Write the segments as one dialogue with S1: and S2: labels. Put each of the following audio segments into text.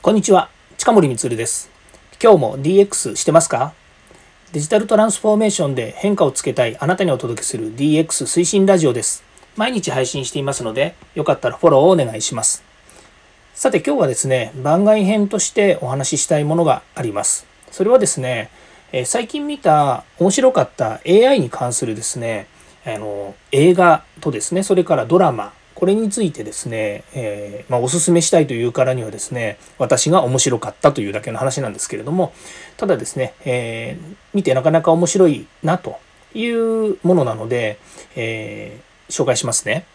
S1: こんにちは、近森光です。今日も DX してますか？デジタルトランスフォーメーションで変化をつけたいあなたにお届けする DX 推進ラジオです。毎日配信していますので、よかったらフォローをお願いします。さて今日はですね、番外編としてお話ししたいものがあります。それはですね、最近見た面白かった AI に関するですね、あの映画とですね、それからドラマ、これについてですね、えー、まあ、おすすめしたいというからにはですね、私が面白かったというだけの話なんですけれども、ただですね、えー、見てなかなか面白いなというものなので、えー、紹介しますね。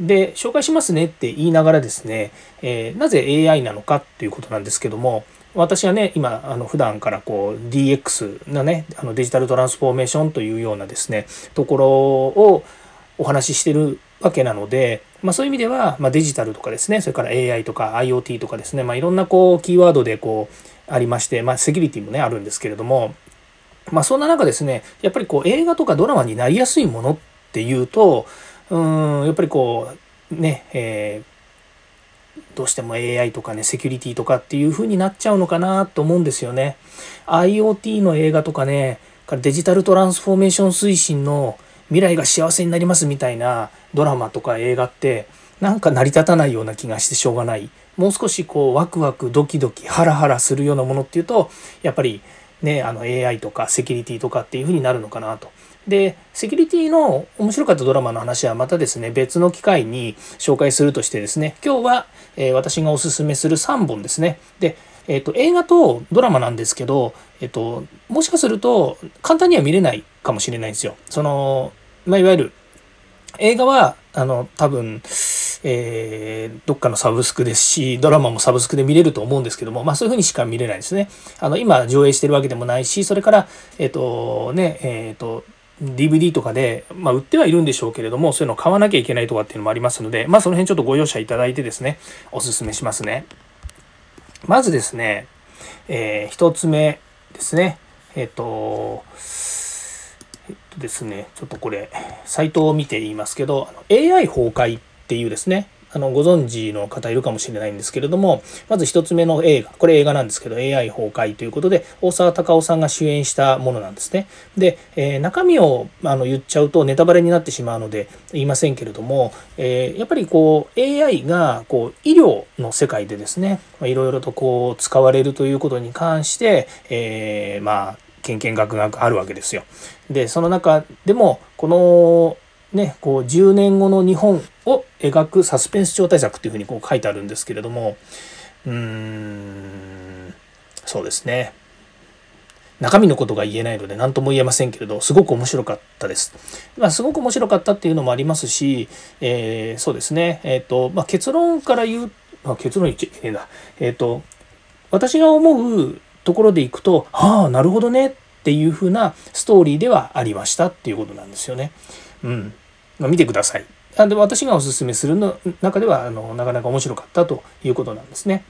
S1: で、紹介しますねって言いながらですね、えなぜ AI なのかっていうことなんですけども、私はね、今、あの、普段からこう、DX なね、あのデジタルトランスフォーメーションというようなですね、ところをお話ししてるわけなので、まあ、そういう意味では、まあ、デジタルとかですねそれから AI とか IoT とかですね、まあ、いろんなこうキーワードでこうありまして、まあ、セキュリティもねあるんですけれども、まあ、そんな中ですねやっぱりこう映画とかドラマになりやすいものっていうとうんやっぱりこうね、えー、どうしても AI とかねセキュリティとかっていう風になっちゃうのかなと思うんですよね。IoT の映画とかねデジタルトランスフォーメーション推進の未来が幸せになりますみたいなドラマとか映画ってなんか成り立たないような気がしてしょうがないもう少しこうワクワクドキドキハラハラするようなものっていうとやっぱりねあの AI とかセキュリティとかっていう風になるのかなと。でセキュリティの面白かったドラマの話はまたですね別の機会に紹介するとしてですね今日は、えー、私がおすすめする3本ですねでえっ、ー、と、映画とドラマなんですけど、えっ、ー、と、もしかすると簡単には見れないかもしれないんですよ。その、まあ、いわゆる映画はあの多分、えー、どっかのサブスクですしドラマもサブスクで見れると思うんですけども、まあ、そういうふうにしか見れないですね。あの今上映してるわけでもないしそれからえっ、ー、とねえっ、ー、と DVD とかで、まあ、売ってはいるんでしょうけれどもそういうのを買わなきゃいけないとかっていうのもありますので、まあ、その辺ちょっとご容赦いただいてですねおすすめしますね。まずですね、えー、1つ目ですねえっ、とえっとですね、ちょっとこれ、サイトを見て言いますけど、AI 崩壊っていうですね、あの、ご存知の方いるかもしれないんですけれども、まず一つ目の映画、これ映画なんですけど、AI 崩壊ということで、大沢たかおさんが主演したものなんですね。で、えー、中身をあの言っちゃうとネタバレになってしまうので言いませんけれども、えー、やっぱりこう、AI がこう、医療の世界でですね、いろいろとこう、使われるということに関して、えー、まあ、けんけんがくがくあるわけですよ。でその中でもこのねこう10年後の日本を描くサスペンス超大作っていうふうにこう書いてあるんですけれどもうーんそうですね中身のことが言えないので何とも言えませんけれどすごく面白かったです。まあ、すごく面白かったっていうのもありますし、えー、そうですね、えーとまあ、結論から言う、まあ、結論言っちゃいけないんだ、えーと私が思うところでいくと、はあ、なるほどねっていう風なストーリーではありましたっていうことなんですよね。うん。ま、見てください。あで私がおすすめするの中ではあのなかなか面白かったということなんですね。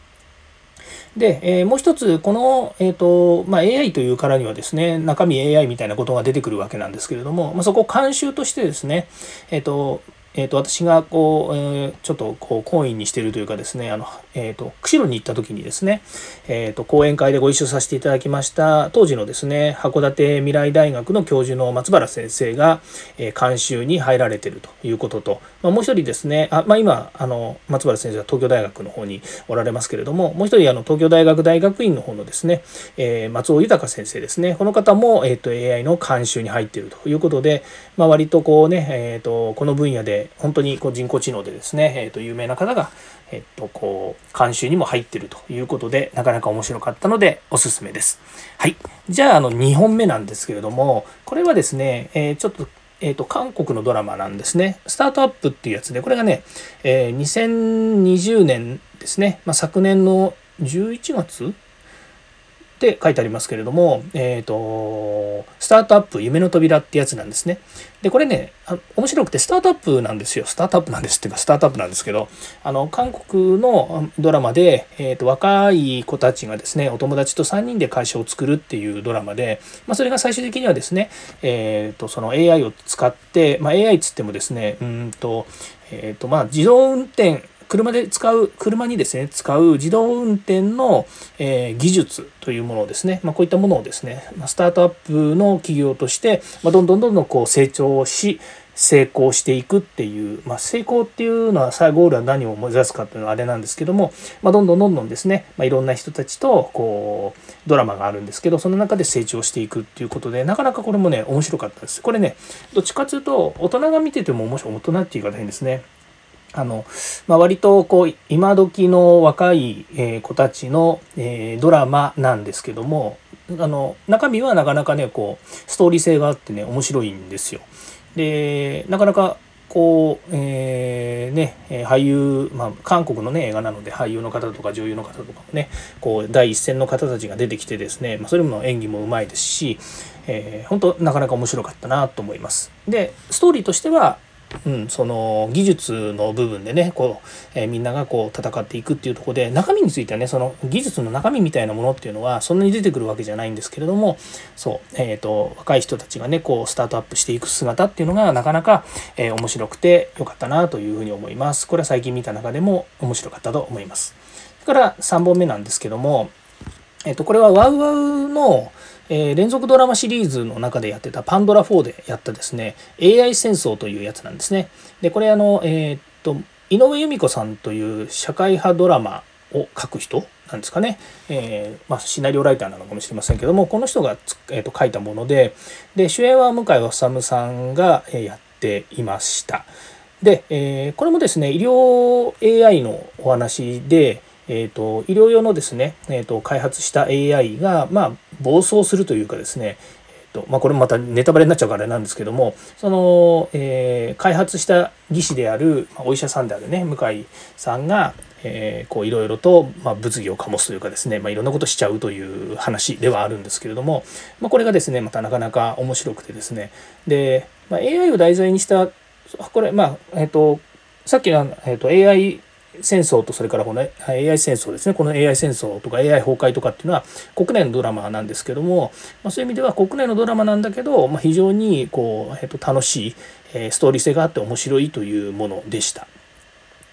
S1: で、えー、もう一つ、この、えーとまあ、AI というからにはですね、中身 AI みたいなことが出てくるわけなんですけれども、まあ、そこを監修としてですね、えっ、ー、と、えーと、私がこう、えー、ちょっとこう懇意にしているというかですねあの、えーと、釧路に行った時にですね、えーと、講演会でご一緒させていただきました当時のですね函館未来大学の教授の松原先生が、えー、監修に入られているということと、まあ、もう一人ですねあ、まあ、今あの松原先生は東京大学の方におられますけれどももう一人あの東京大学大学院の方のですね、えー、松尾豊先生ですねこの方も、えー、と AI の監修に入っているということで、まあ、割とこうね、えー、とこの分野で本当にこう人工知能でですね、えー、と有名な方が、えっと、こう、監修にも入ってるということで、なかなか面白かったので、おすすめです。はい。じゃあ、あの、2本目なんですけれども、これはですね、えー、ちょっと、えっ、ー、と、韓国のドラマなんですね。スタートアップっていうやつで、これがね、えー、2020年ですね、まあ、昨年の11月って書いてありますけれども、えっ、ー、と、スタートアップ夢の扉ってやつなんですね。で、これね、面白くてスタートアップなんですよ。スタートアップなんですっていうか、スタートアップなんですけど、あの、韓国のドラマで、えっ、ー、と、若い子たちがですね、お友達と3人で会社を作るっていうドラマで、まあ、それが最終的にはですね、えっ、ー、と、その AI を使って、まあ、AI つってもですね、うんと、えっ、と、まあ、自動運転車で使う、車にですね、使う自動運転の、えー、技術というものをですね、まあ、こういったものをですね、スタートアップの企業として、まあ、どんどんどんどんこう成長し、成功していくっていう、まあ、成功っていうのはさゴールは何を目指すかっていうのはあれなんですけども、まあ、どんどんどんどんですね、まあ、いろんな人たちとこうドラマがあるんですけどその中で成長していくっていうことでなかなかこれもね面白かったです。これねどっちかっていうと大人が見てても面白い大人っていう言い方変ですね。あの、まあ、割とこう今時の若いえ子たちの、えドラマなんですけどもあの中身はなかなかねこうストーリー性があってね面白いんですよ。でなかなかこう、えー、ね、俳優、まあ、韓国のね、映画なので俳優の方とか女優の方とかもね、こう、第一線の方たちが出てきてですね、まあ、それも演技もうまいですし、えー、本当なかなか面白かったなと思います。で、ストーリーとしては、うん、その技術の部分でねこう、えー、みんながこう戦っていくっていうとこで中身についてはねその技術の中身みたいなものっていうのはそんなに出てくるわけじゃないんですけれどもそう、えーと、若い人たちがねこうスタートアップしていく姿っていうのがなかなか、えー、面白くてよかったなというふうに思います。これは最近見た中でも面白かったと思います。それから3本目なんですけども、えっ、ー、とこれはワウワウのえー、連続ドラマシリーズの中でやってたパンドラ4でやったですね AI 戦争というやつなんですね。でこれあの、えー、っと井上由美子さんという社会派ドラマを書く人なんですかね、えー、まあ、シナリオライターなのかもしれませんけどもこの人が、えー、と書いたものでで主演は向井理さんがやっていました。で、えー、これもですね医療 AI のお話でえーと、医療用のですね、えーと、開発した AI が、まあ、暴走するというかですね、えーとまあ、これもまたネタバレになっちゃうからあれなんですけどもその、えー、開発した技師である、まあ、お医者さんであるね向井さんが、え、こういろいろと、まあ、物議を醸すというかですね、まあ、いろんなことしちゃうという話ではあるんですけれども、まあ、これがですねまたなかなか面白くてですねで、まあ、AI を題材にしたこれまあえっ、ー、とさっきの、えーと、AI 戦争とそれからこの AI 戦争ですねこの AI 戦争とか AI 崩壊とかっていうのは国内のドラマなんですけども、まあ、そういう意味では国内のドラマなんだけど、まあ、非常にこう、えっと、楽しい、えー、ストーリー性があって面白いというものでした。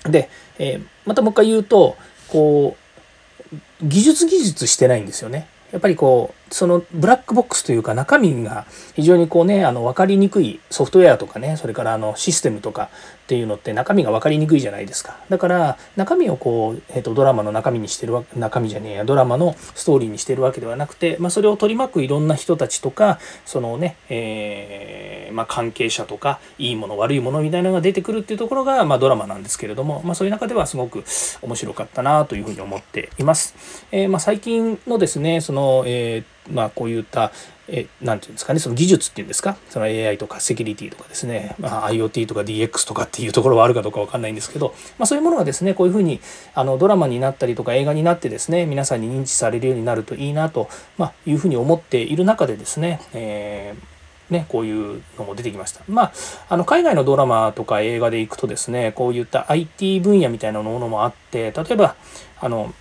S1: で、えー、またもう一回言うとこう技術技術してないんですよね。やっぱりこうそのブラックボックスというか中身が非常にこうねあの分かりにくいソフトウェアとかねそれからあのシステムとかっていうのって中身が分かりにくいじゃないですかだから中身をこう、えー、とドラマの中身にしてるわけ中身じゃねえやドラマのストーリーにしてるわけではなくて、まあ、それを取り巻くいろんな人たちとかそのね、えー、まあ、関係者とかいいもの悪いものみたいなのが出てくるっていうところが、まあ、ドラマなんですけれども、まあ、そういう中ではすごく面白かったなというふうに思っています。えー、まあ、最近のですねその、えーまあ、こういったえなんていうんですかねその技術っていうんですか？その AI とかセキュリティとかですね、まあ、IoT とか DX とかっていうところはあるかどうか分かんないんですけど、まあ、そういうものがですねこういうふうにあのドラマになったりとか映画になってですね皆さんに認知されるようになるといいなと、まあ、いうふうに思っている中でですね、えーね、こういうのも出てきました。まあ、あの海外のドラマとか映画でいくとですね、こういった IT 分野みたいなものもあって、例えば、あの、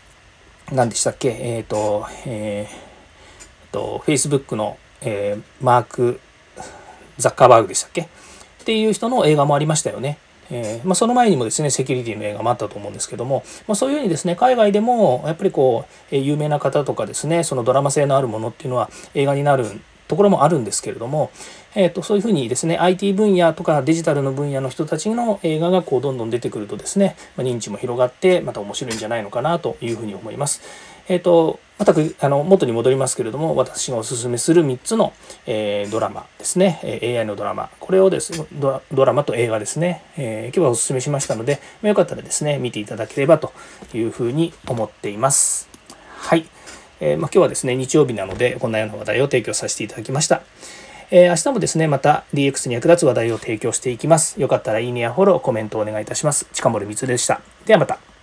S1: 何でしたっけ、えっ、ー、と、えーと、Facebook の、えー、マーク・ザッカーバーグでしたっけ？っていう人の映画もありましたよね。えー、まあ、その前にもですねセキュリティの映画もあったと思うんですけども、まあ、そういうふうにですね海外でもやっぱりこう、え有名な方とかですねそのドラマ性のあるものっていうのは映画になるところもあるんですけれども、えーと、そういうふうにですね IT 分野とかデジタルの分野の人たちの映画がこうどんどん出てくるとですね、まあ、認知も広がってまた面白いんじゃないのかなというふうに思います。えっ、ー、と全くあの元に戻りますけれども私がおすすめする3つの、えー、ドラマですね、え AI のドラマこれをですドドラマと映画ですね、えー、今日はおすすめしましたので、まあ、よかったらですね見ていただければというふうに思っていますはい、えー、まあ、今日はですね日曜日なのでこんなような話題を提供させていただきましたえー、明日もですね、また DX に役立つ話題を提供していきます。よかったらいいねやフォロー、コメントをお願いいたします。近森光でした。ではまた。